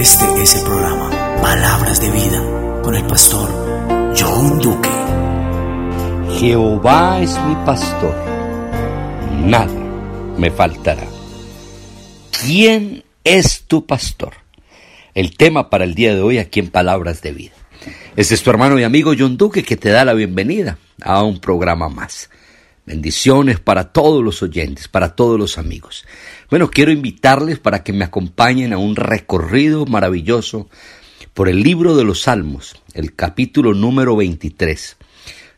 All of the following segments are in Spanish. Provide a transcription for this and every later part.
Este es el programa Palabras de Vida con el pastor John Duque. Jehová es mi pastor, nada me faltará. ¿Quién es tu pastor? El tema para el día de hoy aquí en Palabras de Vida. Este es tu hermano y amigo John Duque que te da la bienvenida a un programa más. Bendiciones para todos los oyentes, para todos los amigos. Bueno, quiero invitarles para que me acompañen a un recorrido maravilloso por el libro de los Salmos, el capítulo número 23.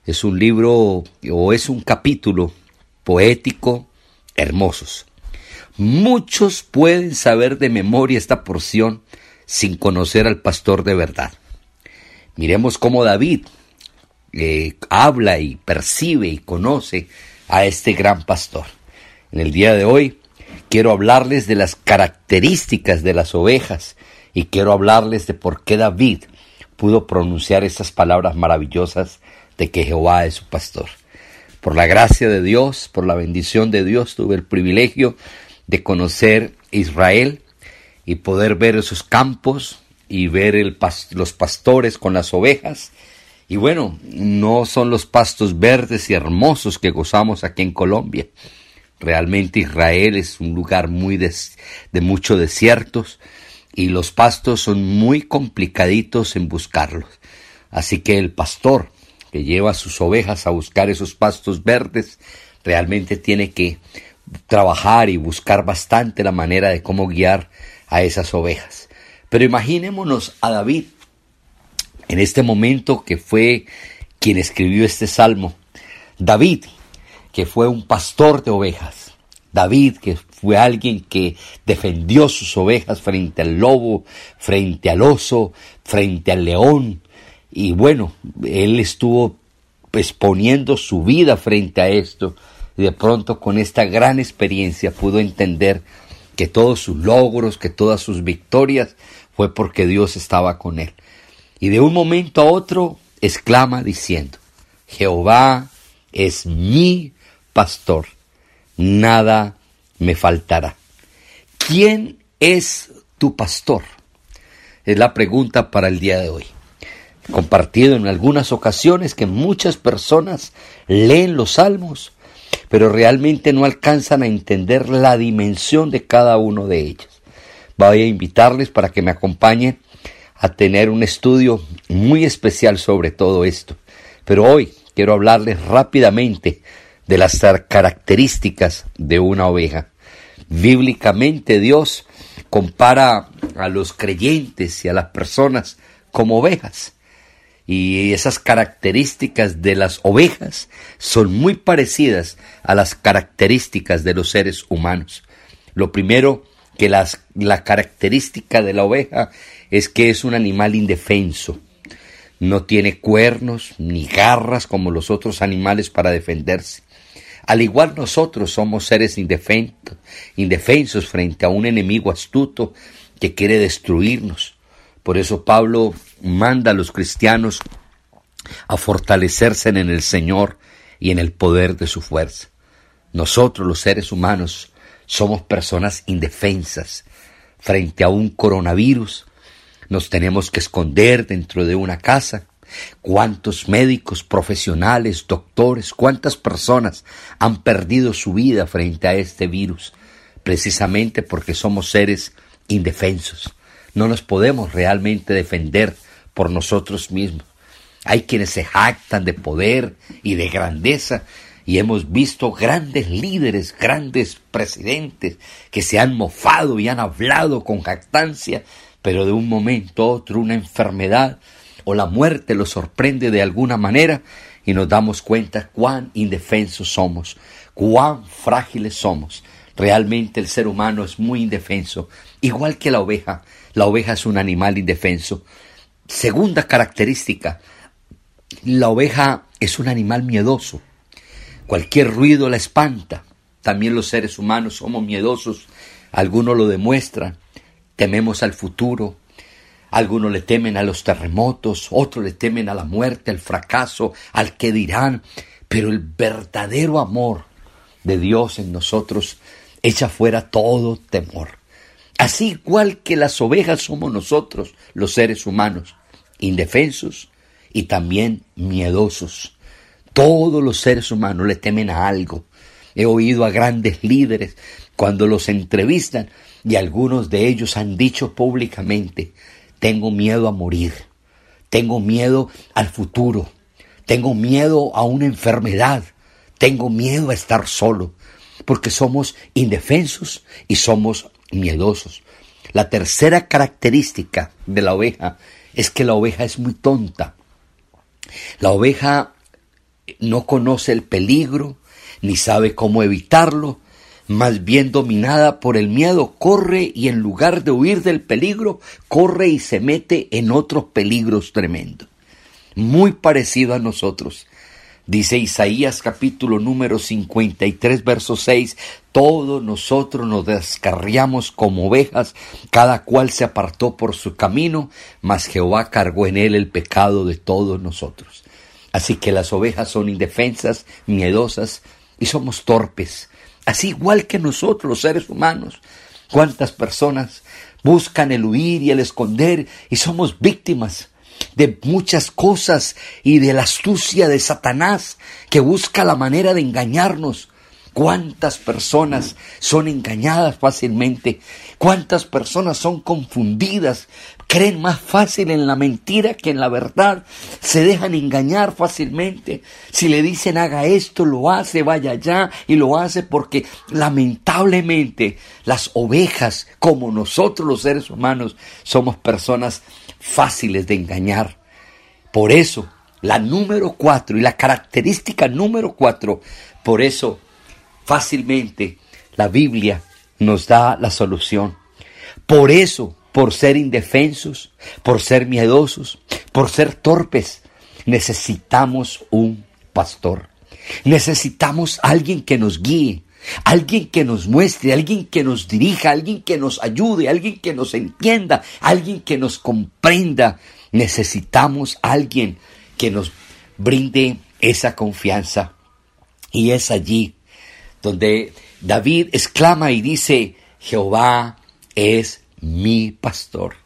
Es un libro o es un capítulo poético, hermosos. Muchos pueden saber de memoria esta porción sin conocer al pastor de verdad. Miremos cómo David, habla y percibe y conoce a este gran pastor. En el día de hoy quiero hablarles de las características de las ovejas y quiero hablarles de por qué David pudo pronunciar estas palabras maravillosas de que Jehová es su pastor. Por la gracia de Dios, por la bendición de Dios, tuve el privilegio de conocer Israel y poder ver esos campos y ver los pastores con las ovejas y bueno, no son los pastos verdes y hermosos que gozamos aquí en Colombia. Realmente Israel es un lugar muy de, de muchos desiertos y los pastos son muy complicaditos en buscarlos. Así que el pastor que lleva a sus ovejas a buscar esos pastos verdes realmente tiene que trabajar y buscar bastante la manera de cómo guiar a esas ovejas. Pero imaginémonos a David en este momento que fue quien escribió este salmo. David, que fue un pastor de ovejas. David, que fue alguien que defendió sus ovejas frente al lobo, frente al oso, frente al león. Y bueno, él estuvo exponiendo su vida frente a esto. Y de pronto con esta gran experiencia pudo entender que todos sus logros, que todas sus victorias fue porque Dios estaba con él y de un momento a otro exclama diciendo, Jehová es mi pastor, nada me faltará. ¿Quién es tu pastor? Es la pregunta para el día de hoy. He compartido en algunas ocasiones que muchas personas leen los salmos, pero realmente no alcanzan a entender la dimensión de cada uno de ellos. Voy a invitarles para que me acompañen a tener un estudio muy especial sobre todo esto. Pero hoy quiero hablarles rápidamente de las características de una oveja. Bíblicamente Dios compara a los creyentes y a las personas como ovejas. Y esas características de las ovejas son muy parecidas a las características de los seres humanos. Lo primero que las, la característica de la oveja es que es un animal indefenso. No tiene cuernos ni garras como los otros animales para defenderse. Al igual nosotros somos seres indefensos, indefensos frente a un enemigo astuto que quiere destruirnos. Por eso Pablo manda a los cristianos a fortalecerse en el Señor y en el poder de su fuerza. Nosotros los seres humanos somos personas indefensas frente a un coronavirus. Nos tenemos que esconder dentro de una casa. ¿Cuántos médicos, profesionales, doctores, cuántas personas han perdido su vida frente a este virus? Precisamente porque somos seres indefensos. No nos podemos realmente defender por nosotros mismos. Hay quienes se jactan de poder y de grandeza y hemos visto grandes líderes, grandes presidentes que se han mofado y han hablado con jactancia, pero de un momento a otro una enfermedad o la muerte los sorprende de alguna manera y nos damos cuenta cuán indefensos somos, cuán frágiles somos. Realmente el ser humano es muy indefenso, igual que la oveja. La oveja es un animal indefenso. Segunda característica, la oveja es un animal miedoso. Cualquier ruido la espanta. También los seres humanos somos miedosos. Algunos lo demuestran. Tememos al futuro. Algunos le temen a los terremotos, otros le temen a la muerte, al fracaso, al que dirán. Pero el verdadero amor de Dios en nosotros echa fuera todo temor. Así igual que las ovejas somos nosotros, los seres humanos, indefensos y también miedosos. Todos los seres humanos le temen a algo. He oído a grandes líderes cuando los entrevistan y algunos de ellos han dicho públicamente, tengo miedo a morir, tengo miedo al futuro, tengo miedo a una enfermedad, tengo miedo a estar solo, porque somos indefensos y somos miedosos. La tercera característica de la oveja es que la oveja es muy tonta. La oveja no conoce el peligro, ni sabe cómo evitarlo, más bien dominada por el miedo, corre y en lugar de huir del peligro, corre y se mete en otros peligros tremendos. Muy parecido a nosotros. Dice Isaías capítulo número 53 verso 6, todos nosotros nos descarriamos como ovejas, cada cual se apartó por su camino, mas Jehová cargó en él el pecado de todos nosotros. Así que las ovejas son indefensas, miedosas y somos torpes, así igual que nosotros los seres humanos. ¿Cuántas personas buscan el huir y el esconder y somos víctimas? de muchas cosas y de la astucia de Satanás que busca la manera de engañarnos. ¿Cuántas personas son engañadas fácilmente? ¿Cuántas personas son confundidas? Creen más fácil en la mentira que en la verdad. Se dejan engañar fácilmente. Si le dicen haga esto, lo hace, vaya allá y lo hace porque lamentablemente las ovejas, como nosotros los seres humanos, somos personas fáciles de engañar. Por eso, la número cuatro y la característica número cuatro, por eso fácilmente la Biblia nos da la solución. Por eso, por ser indefensos, por ser miedosos, por ser torpes, necesitamos un pastor. Necesitamos alguien que nos guíe, alguien que nos muestre, alguien que nos dirija, alguien que nos ayude, alguien que nos entienda, alguien que nos comprenda. Necesitamos alguien que nos brinde esa confianza. Y es allí donde David exclama y dice, Jehová es mi pastor.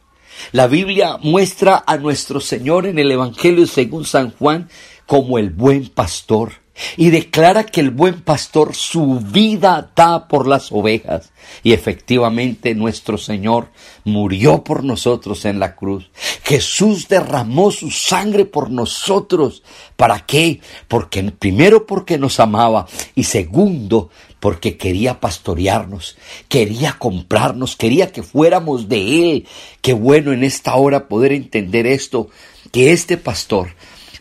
La Biblia muestra a nuestro Señor en el Evangelio según San Juan como el buen pastor y declara que el buen pastor su vida da por las ovejas. Y efectivamente nuestro Señor murió por nosotros en la cruz. Jesús derramó su sangre por nosotros. ¿Para qué? Porque primero porque nos amaba y segundo porque quería pastorearnos, quería comprarnos, quería que fuéramos de Él. Qué bueno en esta hora poder entender esto, que este pastor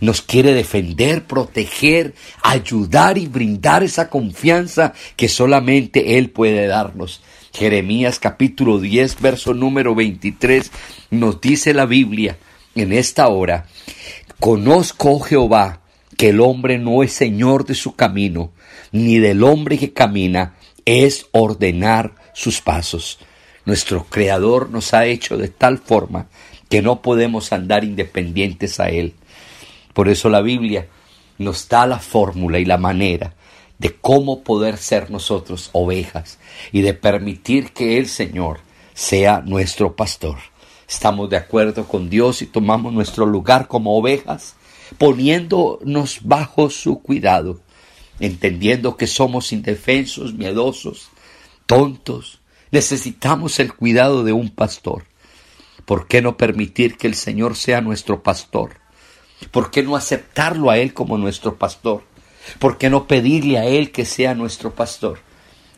nos quiere defender, proteger, ayudar y brindar esa confianza que solamente Él puede darnos. Jeremías capítulo 10, verso número 23, nos dice la Biblia en esta hora, conozco, oh Jehová, que el hombre no es señor de su camino, ni del hombre que camina, es ordenar sus pasos. Nuestro Creador nos ha hecho de tal forma que no podemos andar independientes a Él. Por eso la Biblia nos da la fórmula y la manera de cómo poder ser nosotros ovejas y de permitir que el Señor sea nuestro pastor. Estamos de acuerdo con Dios y tomamos nuestro lugar como ovejas, poniéndonos bajo su cuidado, entendiendo que somos indefensos, miedosos, tontos. Necesitamos el cuidado de un pastor. ¿Por qué no permitir que el Señor sea nuestro pastor? ¿Por qué no aceptarlo a Él como nuestro pastor? ¿Por qué no pedirle a Él que sea nuestro pastor?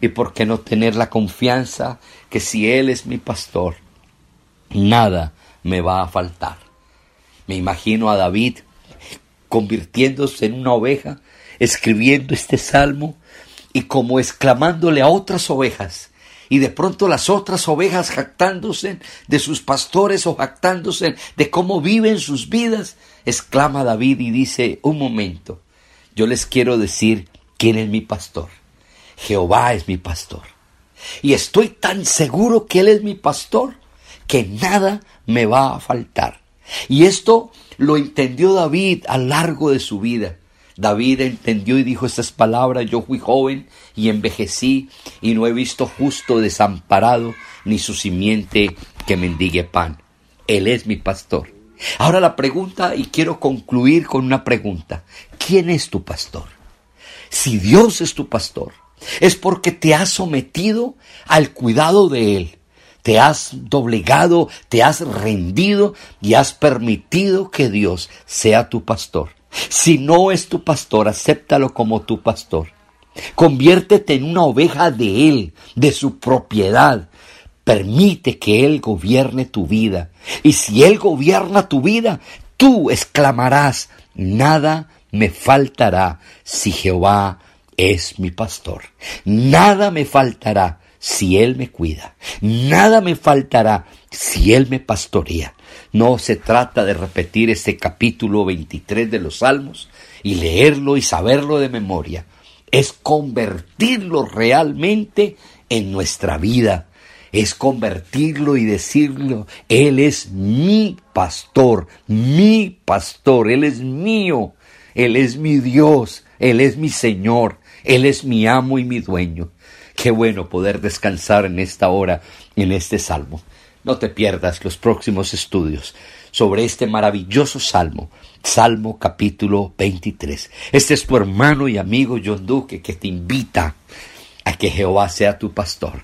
¿Y por qué no tener la confianza que si Él es mi pastor, nada me va a faltar? Me imagino a David convirtiéndose en una oveja, escribiendo este salmo y como exclamándole a otras ovejas, y de pronto las otras ovejas jactándose de sus pastores o jactándose de cómo viven sus vidas, exclama David y dice, un momento, yo les quiero decir quién es mi pastor. Jehová es mi pastor. Y estoy tan seguro que Él es mi pastor que nada me va a faltar. Y esto lo entendió David a lo largo de su vida. David entendió y dijo estas palabras, yo fui joven y envejecí y no he visto justo desamparado ni su simiente que mendigue pan. Él es mi pastor. Ahora la pregunta, y quiero concluir con una pregunta, ¿quién es tu pastor? Si Dios es tu pastor, es porque te has sometido al cuidado de Él, te has doblegado, te has rendido y has permitido que Dios sea tu pastor. Si no es tu pastor, acéptalo como tu pastor. Conviértete en una oveja de Él, de su propiedad. Permite que Él gobierne tu vida. Y si Él gobierna tu vida, tú exclamarás, nada me faltará si Jehová es mi pastor. Nada me faltará si Él me cuida. Nada me faltará si Él me pastorea. No se trata de repetir este capítulo 23 de los Salmos y leerlo y saberlo de memoria. Es convertirlo realmente en nuestra vida. Es convertirlo y decirlo, Él es mi pastor, mi pastor, Él es mío, Él es mi Dios, Él es mi Señor, Él es mi amo y mi dueño. Qué bueno poder descansar en esta hora, en este salmo. No te pierdas los próximos estudios sobre este maravilloso salmo, Salmo capítulo 23. Este es tu hermano y amigo John Duque que te invita a que Jehová sea tu pastor,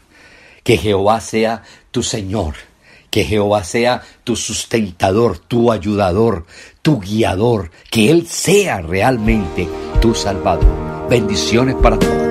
que Jehová sea tu Señor, que Jehová sea tu sustentador, tu ayudador, tu guiador, que Él sea realmente tu salvador. Bendiciones para todos.